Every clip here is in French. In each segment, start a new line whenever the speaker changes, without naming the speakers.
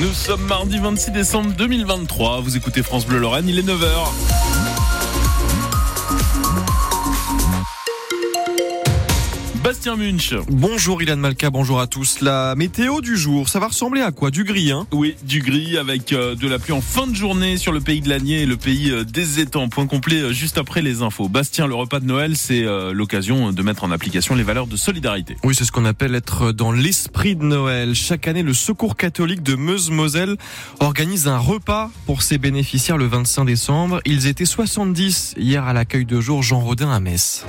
Nous sommes mardi 26 décembre 2023. Vous écoutez France Bleu Lorraine, il est 9h. Bastien Munch.
Bonjour Ilan Malka, bonjour à tous. La météo du jour, ça va ressembler à quoi? Du gris, hein?
Oui, du gris avec euh, de la pluie en fin de journée sur le pays de l'Agné et le pays euh, des étangs. Point complet euh, juste après les infos. Bastien, le repas de Noël, c'est l'occasion de mettre en application les valeurs de solidarité.
Oui, c'est ce qu'on appelle être dans l'esprit de Noël. Chaque année, le Secours catholique de Meuse-Moselle organise un repas pour ses bénéficiaires le 25 décembre. Ils étaient 70 hier à l'accueil de jour Jean Rodin à Metz.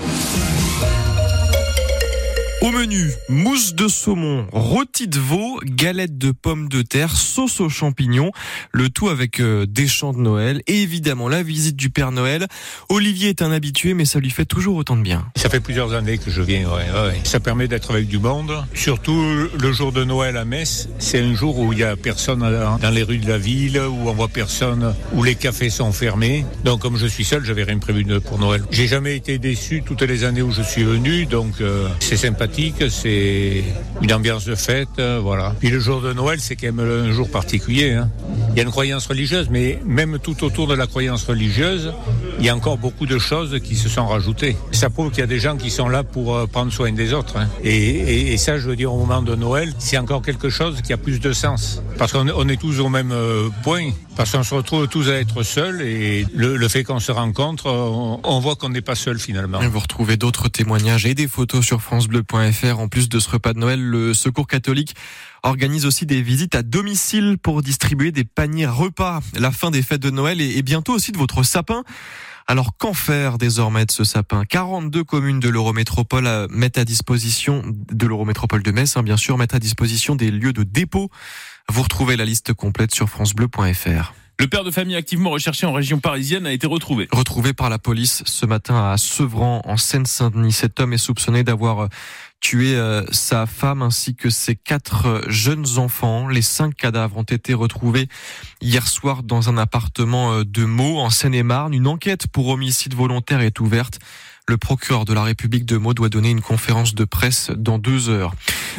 Au menu, mousse de saumon, rôti de veau, galette de pommes de terre, sauce aux champignons, le tout avec euh, des chants de Noël et évidemment la visite du Père Noël. Olivier est un habitué mais ça lui fait toujours autant de bien.
Ça fait plusieurs années que je viens, ouais, ouais. ça permet d'être avec du monde. Surtout le jour de Noël à Metz, c'est un jour où il y a personne dans les rues de la ville, où on voit personne, où les cafés sont fermés. Donc comme je suis seul, j'avais rien prévu pour Noël. J'ai jamais été déçu toutes les années où je suis venu, donc euh, c'est sympathique c'est une ambiance de fête, euh, voilà. Puis le jour de Noël, c'est quand même un jour particulier. Hein. Il y a une croyance religieuse, mais même tout autour de la croyance religieuse, il y a encore beaucoup de choses qui se sont rajoutées. Ça prouve qu'il y a des gens qui sont là pour euh, prendre soin des autres. Hein. Et, ça, je veux dire, au moment de Noël, c'est encore quelque chose qui a plus de sens. Parce qu'on est tous au même euh, point. Parce qu'on se retrouve tous à être seuls et le, fait qu'on se rencontre, on, voit qu'on n'est pas seul finalement.
vous retrouvez d'autres témoignages et des photos sur francebleu.fr. En plus de ce repas de Noël, le Secours catholique organise aussi des visites à domicile pour distribuer des paniers repas. La fin des fêtes de Noël et bientôt aussi de votre sapin. Alors qu'en faire désormais de ce sapin? 42 communes de l'Eurométropole euh, mettent à disposition de l'Eurométropole de Metz, hein, bien sûr, mettent à disposition des lieux de dépôt. Vous retrouvez la liste complète sur francebleu.fr.
Le père de famille activement recherché en région parisienne a été retrouvé.
Retrouvé par la police ce matin à Sevran, en Seine-Saint-Denis. Cet homme est soupçonné d'avoir euh, tué euh, sa femme ainsi que ses quatre euh, jeunes enfants. Les cinq cadavres ont été retrouvés hier soir dans un appartement de Meaux, en Seine-et-Marne. Une enquête pour homicide volontaire est ouverte. Le procureur de la République de Meaux doit donner une conférence de presse dans deux heures.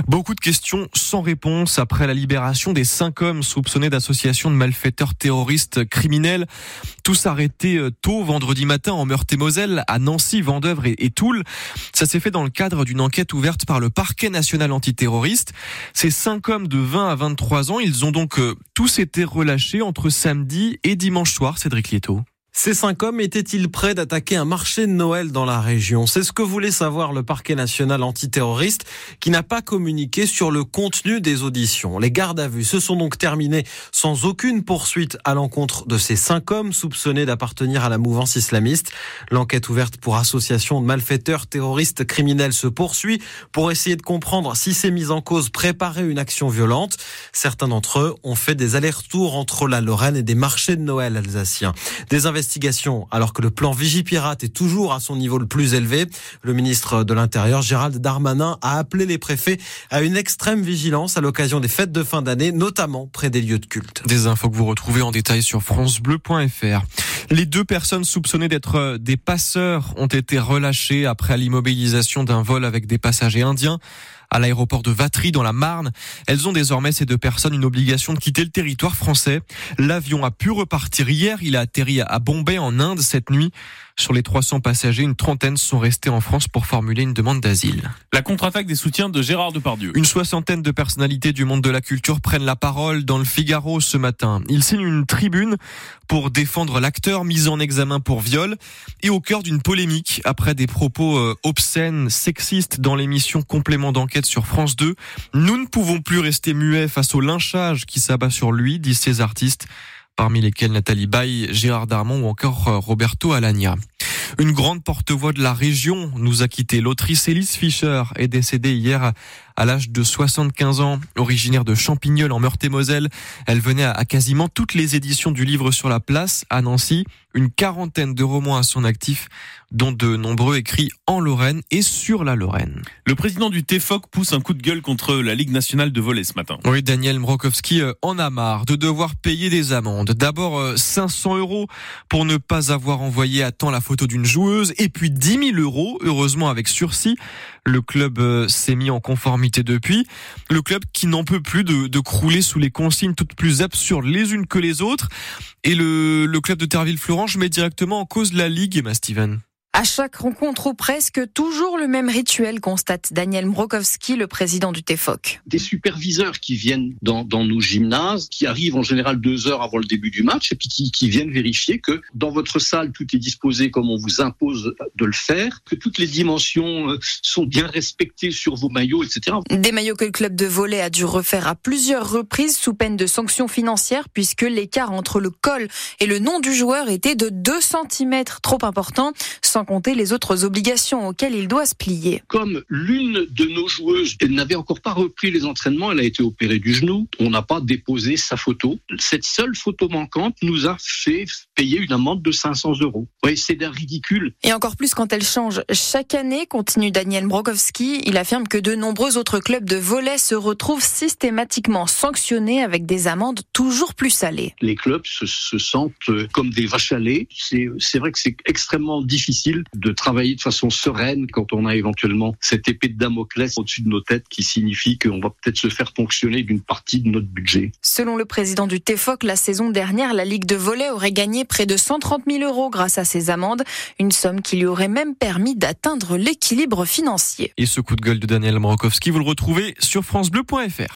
Beaucoup de questions sans réponse après la libération des cinq hommes soupçonnés d'association de malfaiteurs terroristes criminels. Tous arrêtés euh, tôt vendredi matin en Meurthe-et-Moselle, à Nancy, Vendœuvre et, Toul. Ça s'est fait dans le cadre d'une enquête ouverte par le parquet national antiterroriste. Ces cinq hommes de 20 à 23 ans, ils ont donc euh, tous été relâchés entre samedi et dimanche soir, Cédric Lieto.
Ces cinq hommes étaient-ils prêts d'attaquer un marché de Noël dans la région? C'est ce que voulait savoir le parquet national antiterroriste qui n'a pas communiqué sur le contenu des auditions. Les gardes à vue se sont donc terminés sans aucune poursuite à l'encontre de ces cinq hommes soupçonnés d'appartenir à la mouvance islamiste. L'enquête ouverte pour association de malfaiteurs terroristes criminels se poursuit pour essayer de comprendre si ces mises en cause préparaient une action violente. Certains d'entre eux ont fait des allers-retours entre la Lorraine et des marchés de Noël alsaciens. Des alors que le plan Vigipirate est toujours à son niveau le plus élevé. Le ministre de l'Intérieur, Gérald Darmanin, a appelé les préfets à une extrême vigilance à l'occasion des fêtes de fin d'année, notamment près des lieux de culte.
Des infos que vous retrouvez en détail sur francebleu.fr. Les deux personnes soupçonnées d'être des passeurs ont été relâchées après l'immobilisation d'un vol avec des passagers indiens à l'aéroport de Vatry dans la Marne. Elles ont désormais ces deux personnes une obligation de quitter le territoire français. L'avion a pu repartir hier. Il a atterri à Bombay en Inde cette nuit. Sur les 300 passagers, une trentaine sont restés en France pour formuler une demande d'asile.
La contre-attaque des soutiens de Gérard Depardieu.
Une soixantaine de personnalités du monde de la culture prennent la parole dans le Figaro ce matin. Ils signent une tribune pour défendre l'acteur mis en examen pour viol et au cœur d'une polémique après des propos euh, obscènes, sexistes dans l'émission complément d'enquête sur France 2. Nous ne pouvons plus rester muets face au lynchage qui s'abat sur lui, disent ces artistes parmi lesquels Nathalie Baye, Gérard Darmon ou encore euh, Roberto Alagna. Une grande porte-voix de la région nous a quitté. L'autrice Elise Fischer est décédée hier à l'âge de 75 ans, originaire de Champignol en Meurthe-et-Moselle. Elle venait à quasiment toutes les éditions du livre sur la place à Nancy. Une quarantaine de romans à son actif, dont de nombreux écrits en Lorraine et sur la Lorraine.
Le président du TFOC pousse un coup de gueule contre la Ligue nationale de volley ce matin.
Oui, Daniel Mrokowski euh, en a marre de devoir payer des amendes. D'abord 500 euh, euros pour ne pas avoir envoyé à temps la photo d'une joueuse et puis 10 000 euros, heureusement avec sursis. Le club euh, s'est mis en conformité depuis. Le club qui n'en peut plus de, crouler sous les consignes toutes plus absurdes les unes que les autres. Et le, le club de Terville-Florange met directement en cause la Ligue, Emma Steven.
À chaque rencontre ou presque, toujours le même rituel, constate Daniel Mrokowski, le président du TEFOC.
Des superviseurs qui viennent dans, dans, nos gymnases, qui arrivent en général deux heures avant le début du match, et puis qui, qui, viennent vérifier que dans votre salle, tout est disposé comme on vous impose de le faire, que toutes les dimensions euh, sont bien respectées sur vos maillots, etc.
Des maillots que le club de volet a dû refaire à plusieurs reprises sous peine de sanctions financières, puisque l'écart entre le col et le nom du joueur était de 2 cm, trop important, sans compter les autres obligations auxquelles il doit se plier.
Comme l'une de nos joueuses n'avait encore pas repris les entraînements, elle a été opérée du genou, on n'a pas déposé sa photo. Cette seule photo manquante nous a fait payer une amende de 500 euros. Oui, c'est d'un ridicule.
Et encore plus quand elle change chaque année, continue Daniel Brokowski. Il affirme que de nombreux autres clubs de volet se retrouvent systématiquement sanctionnés avec des amendes toujours plus salées.
Les clubs se, se sentent comme des vaches à lait. C'est vrai que c'est extrêmement difficile de travailler de façon sereine quand on a éventuellement cette épée de Damoclès au-dessus de nos têtes qui signifie qu'on va peut-être se faire fonctionner d'une partie de notre budget.
Selon le président du TEFOC, la saison dernière, la Ligue de volley aurait gagné près de 130 000 euros grâce à ces amendes, une somme qui lui aurait même permis d'atteindre l'équilibre financier.
Et ce coup de gueule de Daniel Mrokowski, vous le retrouvez sur francebleu.fr.